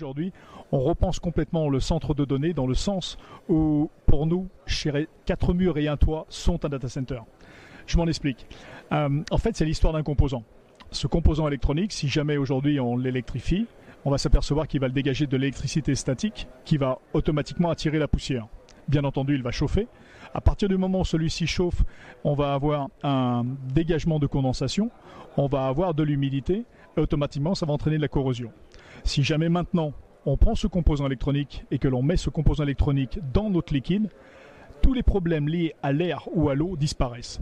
aujourd'hui, on repense complètement le centre de données dans le sens où, pour nous, quatre murs et un toit sont un data center. Je m'en explique. Euh, en fait, c'est l'histoire d'un composant. Ce composant électronique, si jamais aujourd'hui on l'électrifie, on va s'apercevoir qu'il va le dégager de l'électricité statique qui va automatiquement attirer la poussière. Bien entendu, il va chauffer. À partir du moment où celui-ci chauffe, on va avoir un dégagement de condensation, on va avoir de l'humidité, et automatiquement, ça va entraîner de la corrosion. Si jamais maintenant on prend ce composant électronique et que l'on met ce composant électronique dans notre liquide, tous les problèmes liés à l'air ou à l'eau disparaissent.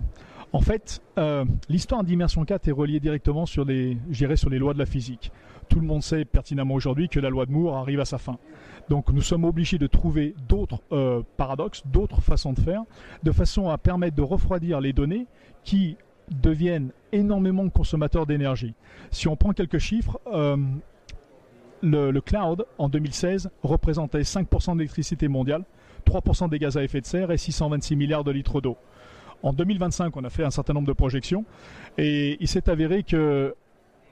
En fait, euh, l'histoire d'immersion 4 est reliée directement sur les, sur les lois de la physique. Tout le monde sait pertinemment aujourd'hui que la loi de Moore arrive à sa fin. Donc nous sommes obligés de trouver d'autres euh, paradoxes, d'autres façons de faire, de façon à permettre de refroidir les données qui deviennent énormément consommateurs d'énergie. Si on prend quelques chiffres, euh, le, cloud en 2016 représentait 5% de l'électricité mondiale, 3% des gaz à effet de serre et 626 milliards de litres d'eau. En 2025, on a fait un certain nombre de projections et il s'est avéré que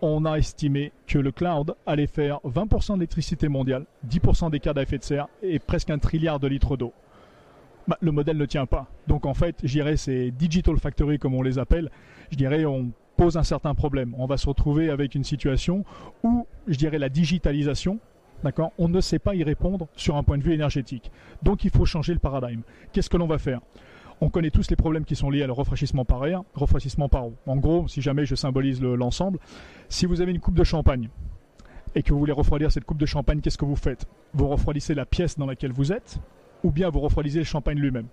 on a estimé que le cloud allait faire 20% d'électricité mondiale, 10% des gaz à effet de serre et presque un trilliard de litres d'eau. Bah, le modèle ne tient pas. Donc en fait, je dirais ces digital factory comme on les appelle, je dirais on pose un certain problème. On va se retrouver avec une situation où, je dirais, la digitalisation, d'accord, on ne sait pas y répondre sur un point de vue énergétique. Donc il faut changer le paradigme. Qu'est-ce que l'on va faire? On connaît tous les problèmes qui sont liés à le rafraîchissement par air, rafraîchissement par eau. En gros, si jamais je symbolise l'ensemble, si vous avez une coupe de champagne et que vous voulez refroidir cette coupe de champagne, qu'est-ce que vous faites? Vous refroidissez la pièce dans laquelle vous êtes, ou bien vous refroidissez le champagne lui-même?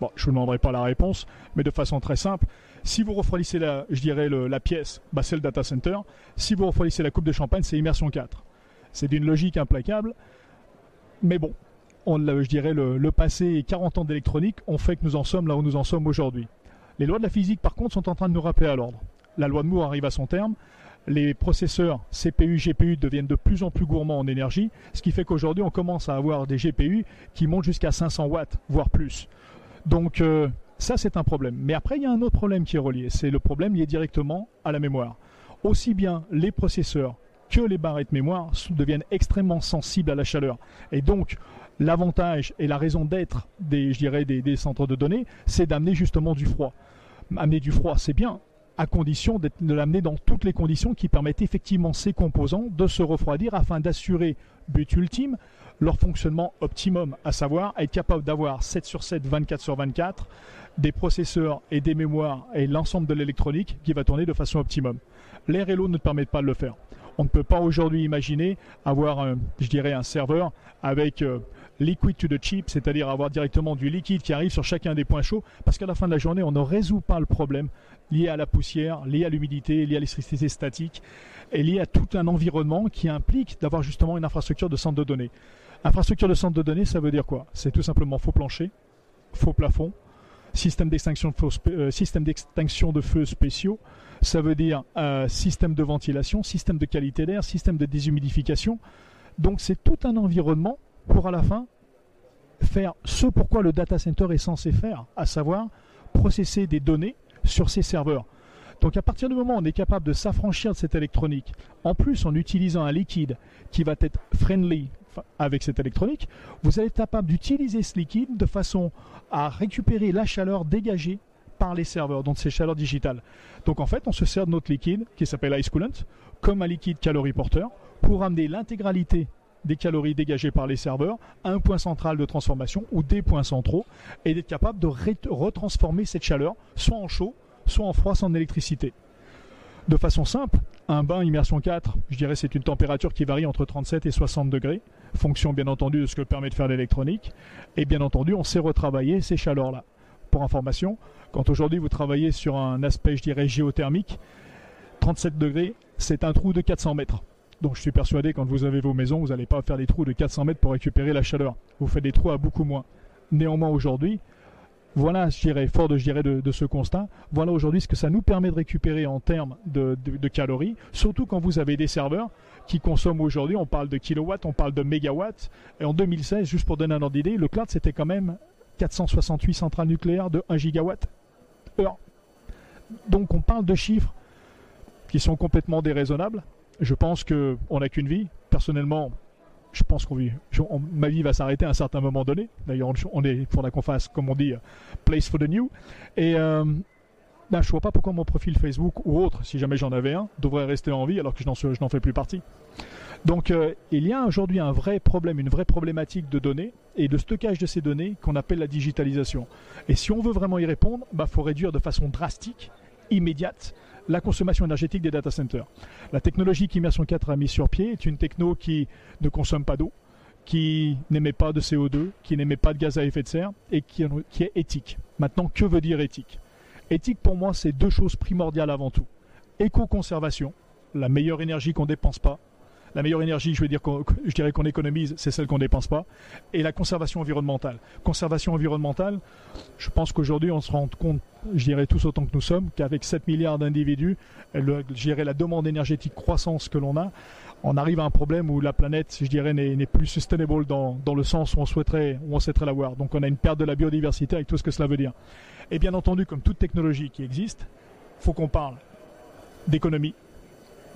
Bon, je ne vous demanderai pas la réponse, mais de façon très simple, si vous refroidissez la, je dirais la pièce, bah c'est le data center. Si vous refroidissez la coupe de champagne, c'est immersion 4. C'est d'une logique implacable, mais bon, on, je dirais le, passé et 40 ans d'électronique ont fait que nous en sommes là où nous en sommes aujourd'hui. Les lois de la physique, par contre, sont en train de nous rappeler à l'ordre. La loi de Moore arrive à son terme. Les processeurs CPU, GPU deviennent de plus en plus gourmands en énergie, ce qui fait qu'aujourd'hui, on commence à avoir des GPU qui montent jusqu'à 500 watts, voire plus. Donc euh, ça, c'est un problème. Mais après, il y a un autre problème qui est relié. C'est le problème lié directement à la mémoire. Aussi bien les processeurs que les barrettes mémoire deviennent extrêmement sensibles à la chaleur. Et donc, l'avantage et la raison d'être des, je des, centres de données, c'est d'amener justement du froid. Amener du froid, c'est bien, à condition de l'amener dans toutes les conditions qui permettent effectivement ces composants de se refroidir afin d'assurer, but ultime, leur fonctionnement optimum, à savoir être capable d'avoir 7 sur 7, 24 sur 24, des processeurs et des mémoires et l'ensemble de l'électronique qui va tourner de façon optimum. L'air et l'eau ne permettent pas de le faire. On ne peut pas aujourd'hui imaginer avoir, je dirais, un serveur avec euh, liquid to the chip, c'est-à-dire avoir directement du liquide qui arrive sur chacun des points chauds, parce qu'à la fin de la journée, on ne résout pas le problème lié à la poussière, lié à l'humidité, lié à l'électricité statique, et lié à tout un environnement qui implique d'avoir justement une infrastructure de centre de données. Infrastructure de centre de données, ça veut dire quoi? C'est tout simplement faux plancher, faux plafond, système d'extinction de, euh, système d'extinction de feu spéciaux. Ça veut dire euh, système de ventilation, système de qualité d'air, système de déshumidification. Donc c'est tout un environnement pour à la fin faire ce pourquoi le data center est censé faire, à savoir processer des données sur ces serveurs. Donc à partir du moment où on est capable de s'affranchir de cette électronique, en plus en utilisant un liquide qui va être friendly avec cette électronique, vous allez être capable d'utiliser ce liquide de façon à récupérer la chaleur dégagée par les serveurs, donc ces chaleurs digitales. Donc en fait, on se sert de notre liquide qui s'appelle ice coolant comme un liquide calorie porteur pour amener l'intégralité des calories dégagées par les serveurs un point central de transformation ou des points centraux et d'être capable de retransformer cette chaleur soit en chaud, soit en froid sans électricité. De façon simple, un bain immersion 4, je dirais c'est une température qui varie entre 37 et 60 degrés, fonction bien entendu de ce que permet de faire l'électronique. Et bien entendu, on sait retravailler ces chaleurs-là. Pour information, quand aujourd'hui vous travaillez sur un aspect, je dirais, géothermique, 37 degrés, c'est un trou de 400 mètres. Donc je suis persuadé, quand vous avez vos maisons, vous n'allez pas faire des trous de 400 mètres pour récupérer la chaleur. Vous faites des trous à beaucoup moins. Néanmoins aujourd'hui, voilà, je dirais, fort de, je dirais, de, ce constat, voilà aujourd'hui ce que ça nous permet de récupérer en termes de, calories, surtout quand vous avez des serveurs qui consomment aujourd'hui, on parle de kilowatts, on parle de mégawatts, et en 2016, juste pour donner un ordre d'idée, le cloud c'était quand même 468 centrales nucléaires de 1 gigawatt heure. Donc on parle de chiffres qui sont complètement déraisonnables. Je pense qu'on n'a qu'une vie. Personnellement, Je pense qu'on vit, ma vie va s'arrêter à un certain moment donné. D'ailleurs, on est, pour qu'on fasse, comme on dit, place for the new. Et euh, ben, je vois pas pourquoi mon profil Facebook ou autre, si jamais j'en avais un, devrait rester en vie alors que je n'en fais plus partie. Donc euh, il y a aujourd'hui un vrai problème, une vraie problématique de données et de stockage de ces données qu'on appelle la digitalisation. Et si on veut vraiment y répondre, il bah, faut réduire de façon drastique, immédiate, la consommation énergétique des data centers. La technologie qu'Immersion 4 a mise sur pied est une techno qui ne consomme pas d'eau, qui n'émet pas de CO2, qui n'émet pas de gaz à effet de serre et qui, qui est éthique. Maintenant, que veut dire éthique? Éthique, pour moi, c'est deux choses primordiales avant tout. Éco-conservation, la meilleure énergie qu'on ne dépense pas, la meilleure énergie, je, veux dire je dirais qu'on économise, c'est celle qu'on ne dépense pas. Et la conservation environnementale. Conservation environnementale, je pense qu'aujourd'hui, on se rend compte, je dirais tous autant que nous sommes, qu'avec 7 milliards d'individus, la demande énergétique croissance que l'on a, on arrive à un problème où la planète, je dirais, n'est plus sustainable dans, le sens où on souhaiterait, où on souhaiterait l'avoir. Donc on a une perte de la biodiversité avec tout ce que cela veut dire. Et bien entendu, comme toute technologie qui existe, faut qu'on parle d'économie,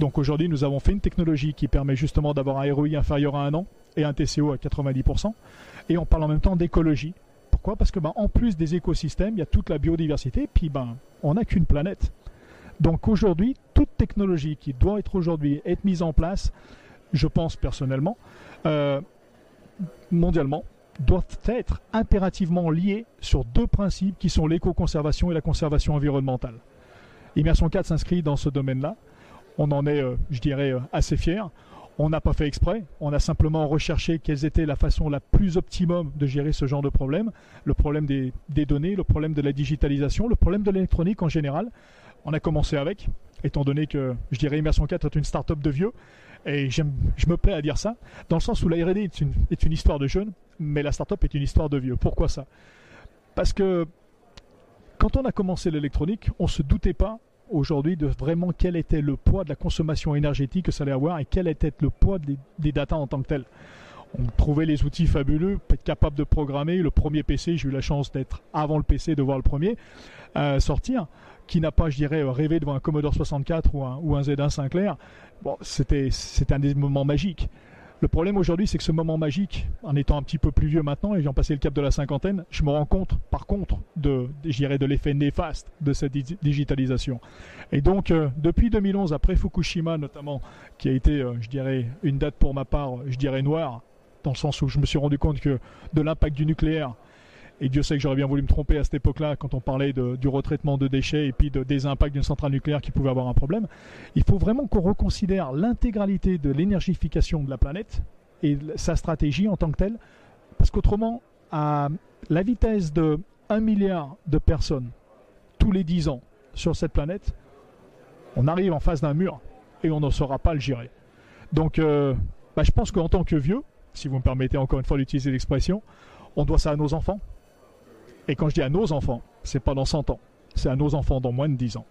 donc aujourd'hui, nous avons fait une technologie qui permet justement d'avoir un ROI inférieur à un an et un TCO à 90%. Et on parle en même temps d'écologie. Pourquoi? Parce que ben, en plus des écosystèmes, il y a toute la biodiversité, puis ben, on n'a qu'une planète. Donc aujourd'hui, toute technologie qui doit être aujourd'hui mise en place, je pense personnellement, euh, mondialement, doit être impérativement liée sur deux principes qui sont l'éco-conservation et la conservation environnementale. Immersion 4 s'inscrit dans ce domaine-là on en est, euh, je dirais, euh, assez fiers. On n'a pas fait exprès, on a simplement recherché quelles étaient la façon la plus optimum de gérer ce genre de problème, le problème des, données, le problème de la digitalisation, le problème de l'électronique en général. On a commencé avec, étant donné que, je dirais, Immersion 4 est une start-up de vieux, et je me plais à dire ça, dans le sens où la R&D est une, est une histoire de jeunes, mais la start-up est une histoire de vieux. Pourquoi ça? Parce que quand on a commencé l'électronique, on ne se doutait pas aujourd'hui de vraiment quel était le poids de la consommation énergétique que ça allait avoir et quel était le poids des, des datas en tant que tel. On trouvait les outils fabuleux, être capable de programmer. Le premier PC, j'ai eu la chance d'être avant le PC, de voir le premier euh, sortir, qui n'a pas, je dirais, rêvé devant un Commodore 64 ou un, ou un Z1 Sinclair. Bon, c'était un des moments magiques. Le problème aujourd'hui, c'est que ce moment magique, en étant un petit peu plus vieux maintenant, et ayant passé le cap de la cinquantaine, je me rends compte, par contre, de, de l'effet néfaste de cette digitalisation. Et donc, euh, depuis 2011, après Fukushima notamment, qui a été, euh, je dirais, une date pour ma part, je dirais noire, dans le sens où je me suis rendu compte que de l'impact du nucléaire, et Dieu sait que j'aurais bien voulu me tromper à cette époque-là quand on parlait du retraitement de déchets et puis de, des impacts d'une centrale nucléaire qui pouvait avoir un problème. Il faut vraiment qu'on reconsidère l'intégralité de l'énergification de la planète et sa stratégie en tant que telle, parce qu'autrement, à la vitesse de 1 milliard de personnes tous les 10 ans sur cette planète, on arrive en face d'un mur et on ne saura pas le gérer. Donc, euh, bah, je pense qu'en tant que vieux, si vous me permettez encore une fois d'utiliser l'expression, on doit ça à nos enfants, et quand je dis à nos enfants, c'est pas dans 100 ans, c'est à nos enfants dans moins de 10 ans.